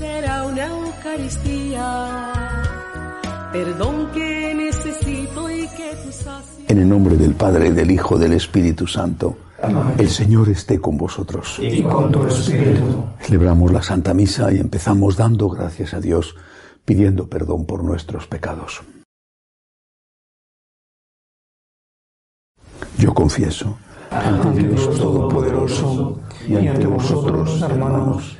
será una Eucaristía, perdón que necesito y que tú sacias. En el nombre del Padre, del Hijo, del Espíritu Santo, el Señor esté con vosotros. y con tu espíritu. Celebramos la Santa Misa y empezamos dando gracias a Dios, pidiendo perdón por nuestros pecados. Yo confieso ante Dios Todopoderoso y ante vosotros, hermanos,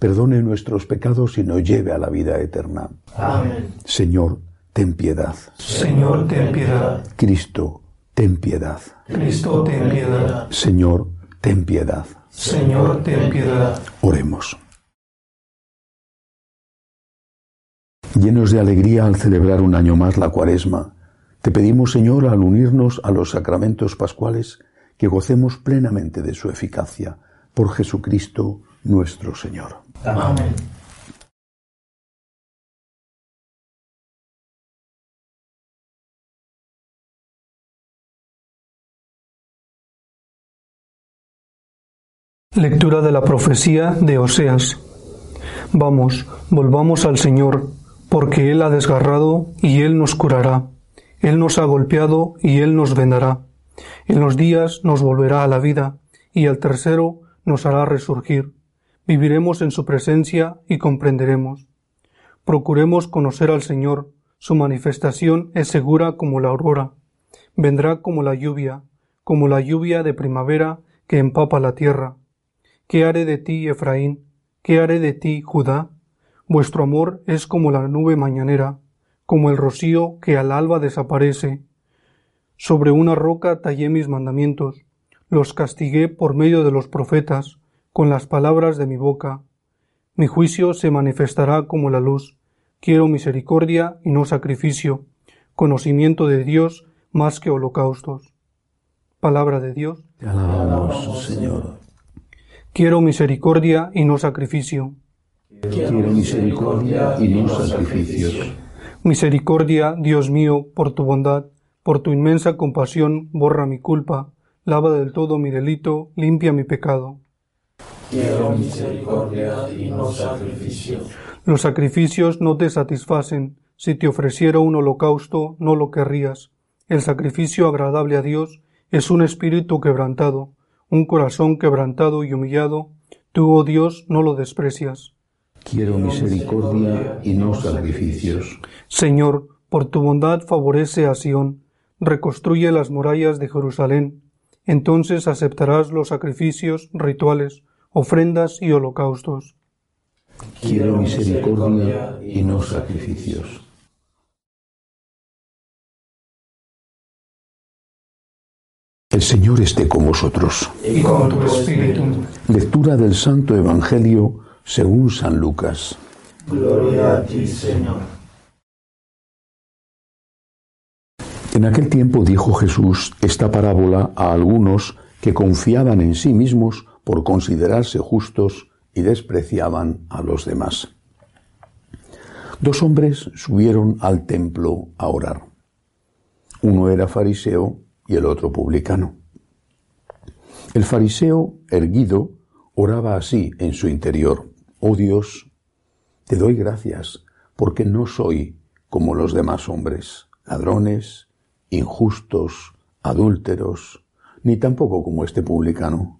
perdone nuestros pecados y nos lleve a la vida eterna. Amén. Señor, ten piedad. Señor, ten piedad. Cristo, ten piedad. Cristo, ten piedad. Señor, ten piedad. Señor, ten piedad. Oremos. Llenos de alegría al celebrar un año más la cuaresma, te pedimos, Señor, al unirnos a los sacramentos pascuales, que gocemos plenamente de su eficacia por Jesucristo nuestro Señor. Amén. Lectura de la profecía de Oseas. Vamos, volvamos al Señor, porque Él ha desgarrado y Él nos curará. Él nos ha golpeado y Él nos vendará. En los días nos volverá a la vida, y al tercero nos hará resurgir. Viviremos en su presencia y comprenderemos. Procuremos conocer al Señor. Su manifestación es segura como la aurora. Vendrá como la lluvia, como la lluvia de primavera que empapa la tierra. ¿Qué haré de ti, Efraín? ¿Qué haré de ti, Judá? Vuestro amor es como la nube mañanera, como el rocío que al alba desaparece. Sobre una roca tallé mis mandamientos, los castigué por medio de los profetas, con las palabras de mi boca. Mi juicio se manifestará como la luz. Quiero misericordia y no sacrificio, conocimiento de Dios más que holocaustos. Palabra de Dios. Te alabamos, Señor. Quiero misericordia y no sacrificio. Quiero misericordia y no sacrificios. Misericordia, Dios mío, por tu bondad, por tu inmensa compasión, borra mi culpa, lava del todo mi delito, limpia mi pecado. Quiero misericordia y no sacrificio. Los sacrificios no te satisfacen. Si te ofreciera un holocausto, no lo querrías. El sacrificio agradable a Dios es un espíritu quebrantado, un corazón quebrantado y humillado. Tú, oh Dios, no lo desprecias. Quiero misericordia y no sacrificios. Señor, por tu bondad favorece a Sión, reconstruye las murallas de Jerusalén. Entonces aceptarás los sacrificios, rituales, ofrendas y holocaustos. Quiero misericordia y no sacrificios. El Señor esté con vosotros. Y con tu espíritu. Lectura del Santo Evangelio según San Lucas. Gloria a ti, Señor. En aquel tiempo dijo Jesús esta parábola a algunos que confiaban en sí mismos por considerarse justos y despreciaban a los demás. Dos hombres subieron al templo a orar. Uno era fariseo y el otro publicano. El fariseo, erguido, oraba así en su interior. Oh Dios, te doy gracias porque no soy como los demás hombres, ladrones, injustos, adúlteros, ni tampoco como este publicano.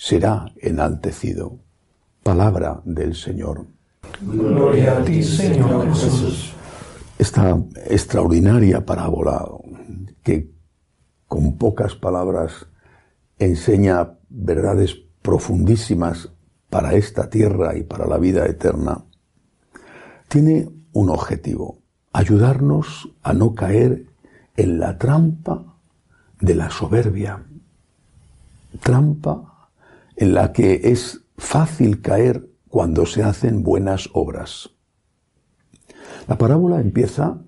será enaltecido. Palabra del Señor. Gloria a ti, Señor Jesús. Esta extraordinaria parábola que con pocas palabras enseña verdades profundísimas para esta tierra y para la vida eterna, tiene un objetivo, ayudarnos a no caer en la trampa de la soberbia, trampa en la que es fácil caer cuando se hacen buenas obras. La parábola empieza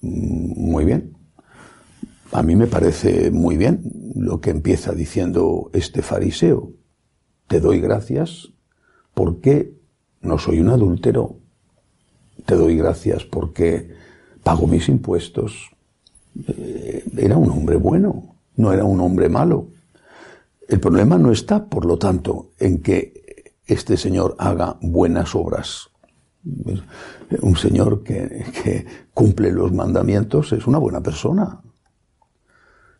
mm, muy bien. A mí me parece muy bien lo que empieza diciendo este fariseo. Te doy gracias porque no soy un adúltero. Te doy gracias porque pago mis impuestos. Eh, era un hombre bueno, no era un hombre malo. El problema no está, por lo tanto, en que este señor haga buenas obras. Un señor que, cumple los mandamientos es una buena persona.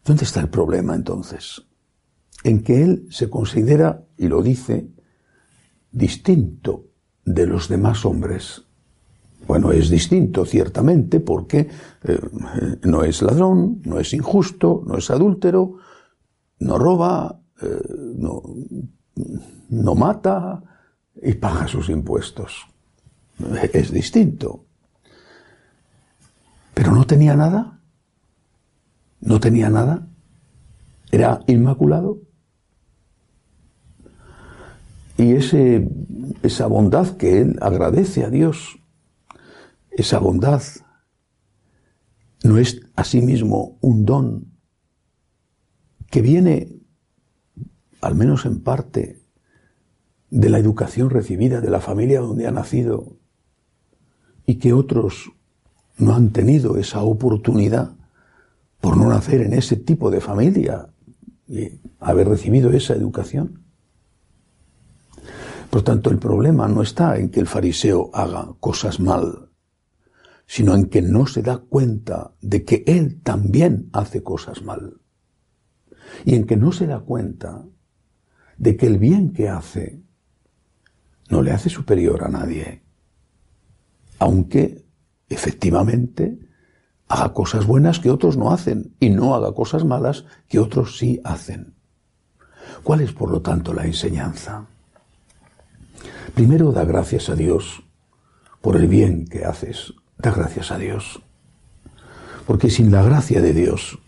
¿Dónde está el problema entonces? En que él se considera, y lo dice, distinto de los demás hombres. Bueno, es distinto, ciertamente, porque eh, no es ladrón, no es injusto, no es adúltero, no roba, eh, no, no mata y paga sus impuestos. Es distinto. Pero no tenía nada. No tenía nada. Era inmaculado. Y ese, esa bondad que él agradece a Dios, esa bondad no es asimismo un don que viene al menos en parte, de la educación recibida de la familia donde ha nacido y que otros no han tenido esa oportunidad por no nacer en ese tipo de familia y haber recibido esa educación. Por tanto, el problema no está en que el fariseo haga cosas mal, sino en que no se da cuenta de que él también hace cosas mal. Y en que no se da cuenta de que el bien que hace no le hace superior a nadie, aunque efectivamente haga cosas buenas que otros no hacen y no haga cosas malas que otros sí hacen. ¿Cuál es, por lo tanto, la enseñanza? Primero, da gracias a Dios por el bien que haces. Da gracias a Dios. Porque sin la gracia de Dios,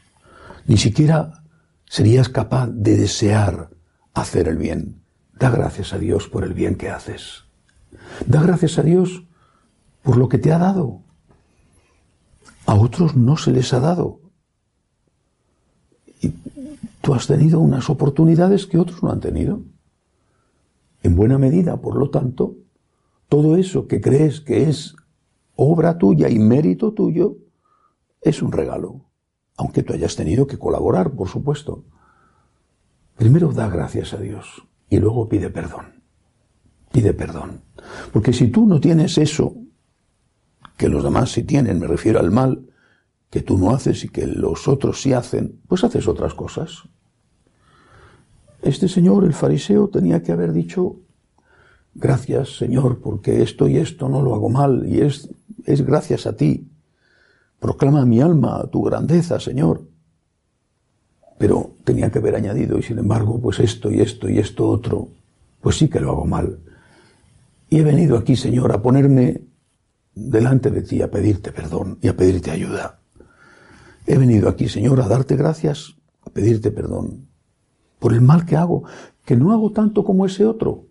ni siquiera serías capaz de desear hacer el bien. Da gracias a Dios por el bien que haces. Da gracias a Dios por lo que te ha dado. A otros no se les ha dado. Y tú has tenido unas oportunidades que otros no han tenido. En buena medida, por lo tanto, todo eso que crees que es obra tuya y mérito tuyo es un regalo, aunque tú hayas tenido que colaborar, por supuesto. Primero da gracias a Dios y luego pide perdón. Pide perdón. Porque si tú no tienes eso, que los demás sí tienen, me refiero al mal, que tú no haces y que los otros sí hacen, pues haces otras cosas. Este señor, el fariseo, tenía que haber dicho, gracias Señor, porque esto y esto no lo hago mal y es, es gracias a ti. Proclama mi alma tu grandeza, Señor pero tenía que haber añadido, y sin embargo, pues esto y esto y esto otro, pues sí que lo hago mal. Y he venido aquí, Señor, a ponerme delante de ti, a pedirte perdón y a pedirte ayuda. He venido aquí, Señor, a darte gracias, a pedirte perdón por el mal que hago, que no hago tanto como ese otro.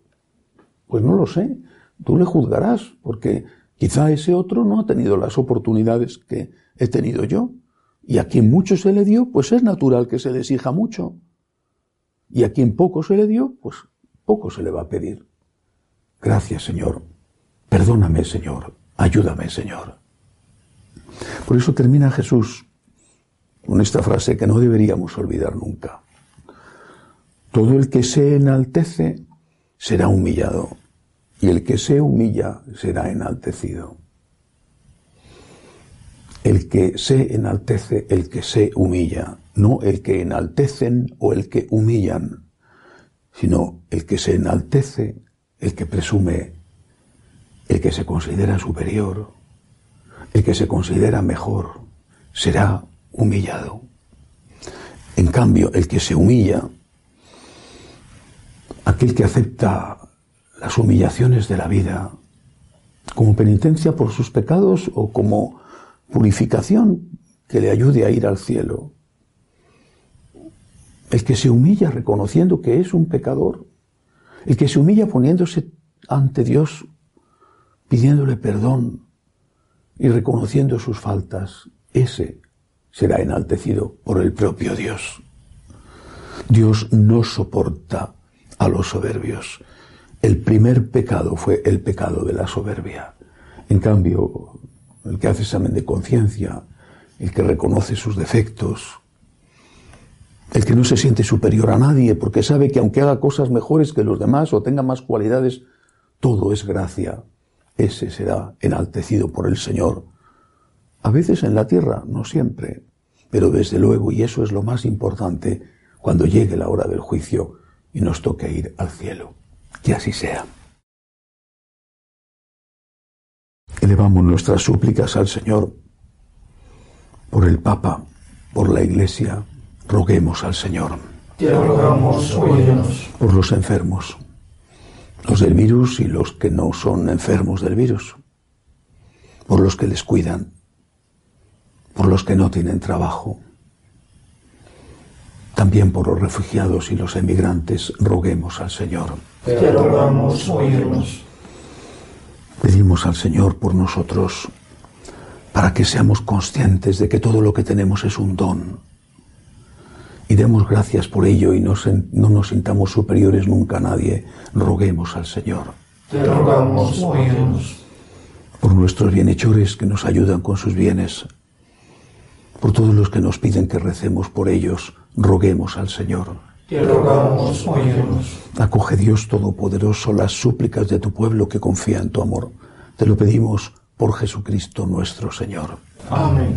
Pues no lo sé, tú le juzgarás, porque quizá ese otro no ha tenido las oportunidades que he tenido yo. Y a quien mucho se le dio, pues es natural que se le mucho. Y a quien poco se le dio, pues poco se le va a pedir. Gracias, Señor. Perdóname, Señor. Ayúdame, Señor. Por eso termina Jesús con esta frase que no deberíamos olvidar nunca. Todo el que se enaltece será humillado y el que se humilla será enaltecido. El que se enaltece, el que se humilla, no el que enaltecen o el que humillan, sino el que se enaltece, el que presume, el que se considera superior, el que se considera mejor, será humillado. En cambio, el que se humilla, aquel que acepta las humillaciones de la vida como penitencia por sus pecados o como purificación que le ayude a ir al cielo. El que se humilla reconociendo que es un pecador, el que se humilla poniéndose ante Dios, pidiéndole perdón y reconociendo sus faltas, ese será enaltecido por el propio Dios. Dios no soporta a los soberbios. El primer pecado fue el pecado de la soberbia. En cambio, el que hace examen de conciencia, el que reconoce sus defectos, el que no se siente superior a nadie porque sabe que aunque haga cosas mejores que los demás o tenga más cualidades, todo es gracia. Ese será enaltecido por el Señor. A veces en la tierra, no siempre, pero desde luego, y eso es lo más importante, cuando llegue la hora del juicio y nos toque ir al cielo. Que así sea. Elevamos nuestras súplicas al Señor por el Papa, por la Iglesia. Roguemos al Señor. Te rogamos, óyenos. Por los enfermos, los del virus y los que no son enfermos del virus. Por los que les cuidan. Por los que no tienen trabajo. También por los refugiados y los emigrantes. Roguemos al Señor. Te rogamos, óyenos. Pedimos al Señor por nosotros para que seamos conscientes de que todo lo que tenemos es un don. Y demos gracias por ello y no, no nos sintamos superiores nunca a nadie. Roguemos al Señor. Te rogamos, óyenos. Por nuestros bienhechores que nos ayudan con sus bienes. Por todos los que nos piden que recemos por ellos. Roguemos al Señor. Te rogamos, óyenos. Acoge Dios Todopoderoso las súplicas de tu pueblo que confía en tu amor. Te lo pedimos por Jesucristo nuestro Señor. Amén.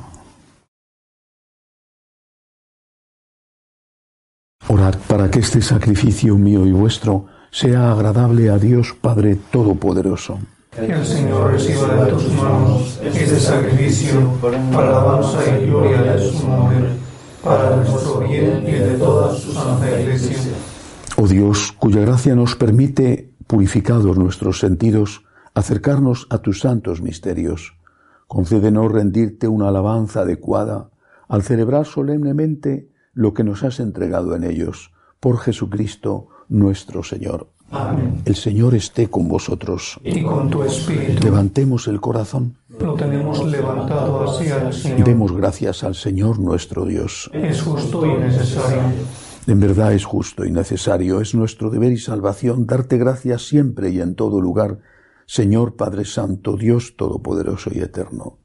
Orad para que este sacrificio mío y vuestro sea agradable a Dios Padre Todopoderoso. Que el Señor reciba de tus manos este sacrificio para alabanza y gloria de su nombre, para nuestro bien y de toda su santa iglesia. Oh Dios, cuya gracia nos permite, purificados nuestros sentidos, acercarnos a tus santos misterios. Concédenos rendirte una alabanza adecuada al celebrar solemnemente lo que nos has entregado en ellos, por Jesucristo nuestro Señor. Amén. El Señor esté con vosotros. Y con tu espíritu Levantemos el corazón. lo tenemos levantado hacia el Señor. Demos gracias al Señor nuestro Dios. Es justo y necesario. En verdad es justo y necesario, es nuestro deber y salvación darte gracias siempre y en todo lugar, Señor Padre Santo, Dios Todopoderoso y Eterno.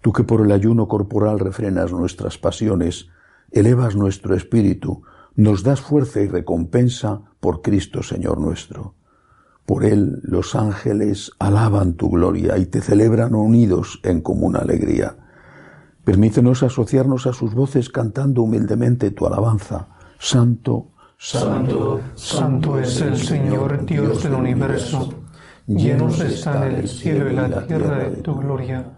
Tú que por el ayuno corporal refrenas nuestras pasiones, elevas nuestro espíritu, nos das fuerza y recompensa por Cristo Señor nuestro. Por Él los ángeles alaban tu gloria y te celebran unidos en común alegría. Permítenos asociarnos a sus voces cantando humildemente tu alabanza. Santo, Santo, santo es el Señor Dios del universo. Llenos están el cielo y la tierra de tu gloria.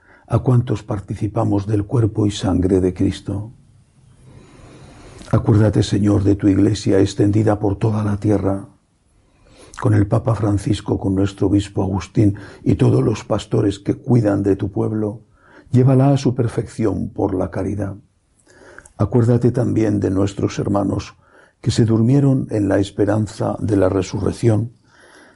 a cuantos participamos del cuerpo y sangre de Cristo. Acuérdate, Señor, de tu iglesia extendida por toda la tierra, con el Papa Francisco, con nuestro obispo Agustín y todos los pastores que cuidan de tu pueblo, llévala a su perfección por la caridad. Acuérdate también de nuestros hermanos que se durmieron en la esperanza de la resurrección,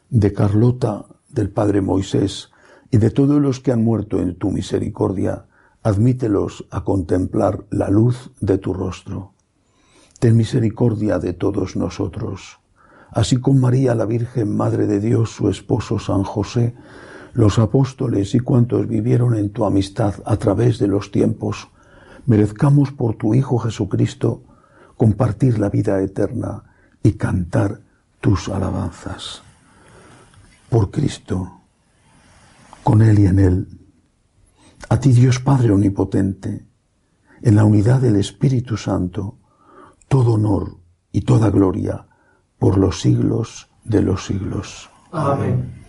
de Carlota, del Padre Moisés, y de todos los que han muerto en tu misericordia, admítelos a contemplar la luz de tu rostro. Ten misericordia de todos nosotros. Así con María la Virgen, Madre de Dios, su esposo San José, los apóstoles y cuantos vivieron en tu amistad a través de los tiempos, merezcamos por tu Hijo Jesucristo compartir la vida eterna y cantar tus alabanzas. Por Cristo con Él y en Él. A ti Dios Padre Omnipotente, en la unidad del Espíritu Santo, todo honor y toda gloria por los siglos de los siglos. Amén.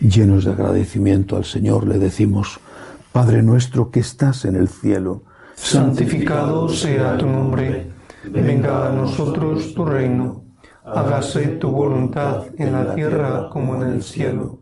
Llenos de agradecimiento al Señor le decimos, Padre nuestro que estás en el cielo, santificado sea tu nombre, venga a nosotros tu reino, hágase tu voluntad en la tierra como en el cielo.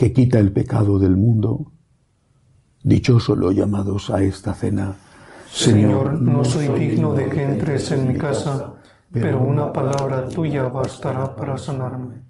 que quita el pecado del mundo. Dichosos los llamados a esta cena. Señor, no soy digno de que entres en mi casa, pero una palabra tuya bastará para sanarme.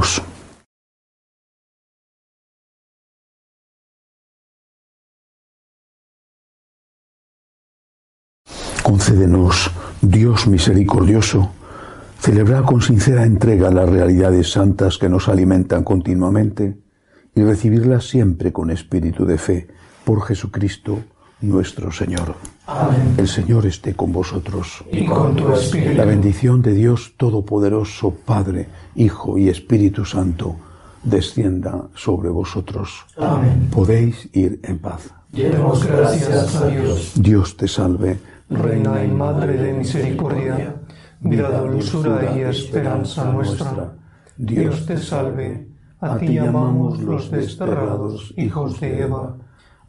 Oremos. Concédenos, Dios misericordioso, celebrar con sincera entrega las realidades santas que nos alimentan continuamente y recibirlas siempre con espíritu de fe por Jesucristo nuestro Señor. Amén. El Señor esté con vosotros. Y con tu espíritu. La bendición de Dios Todopoderoso, Padre, Hijo y Espíritu Santo, descienda sobre vosotros. Amén. Podéis ir en paz. Demos gracias a Dios, Dios te salve, Reina y Madre de Misericordia, vida, dulzura y esperanza nuestra. Dios te salve, a ti llamamos los desterrados hijos de Eva,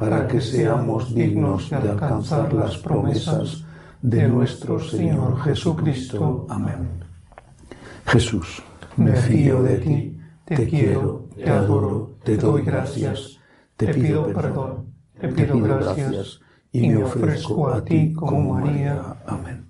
para que seamos dignos de alcanzar las promesas de nuestro Señor Jesucristo. Amén. Jesús, me fío de ti, te quiero, te adoro, te doy gracias, te pido perdón, te pido gracias y me ofrezco a ti como María. Amén.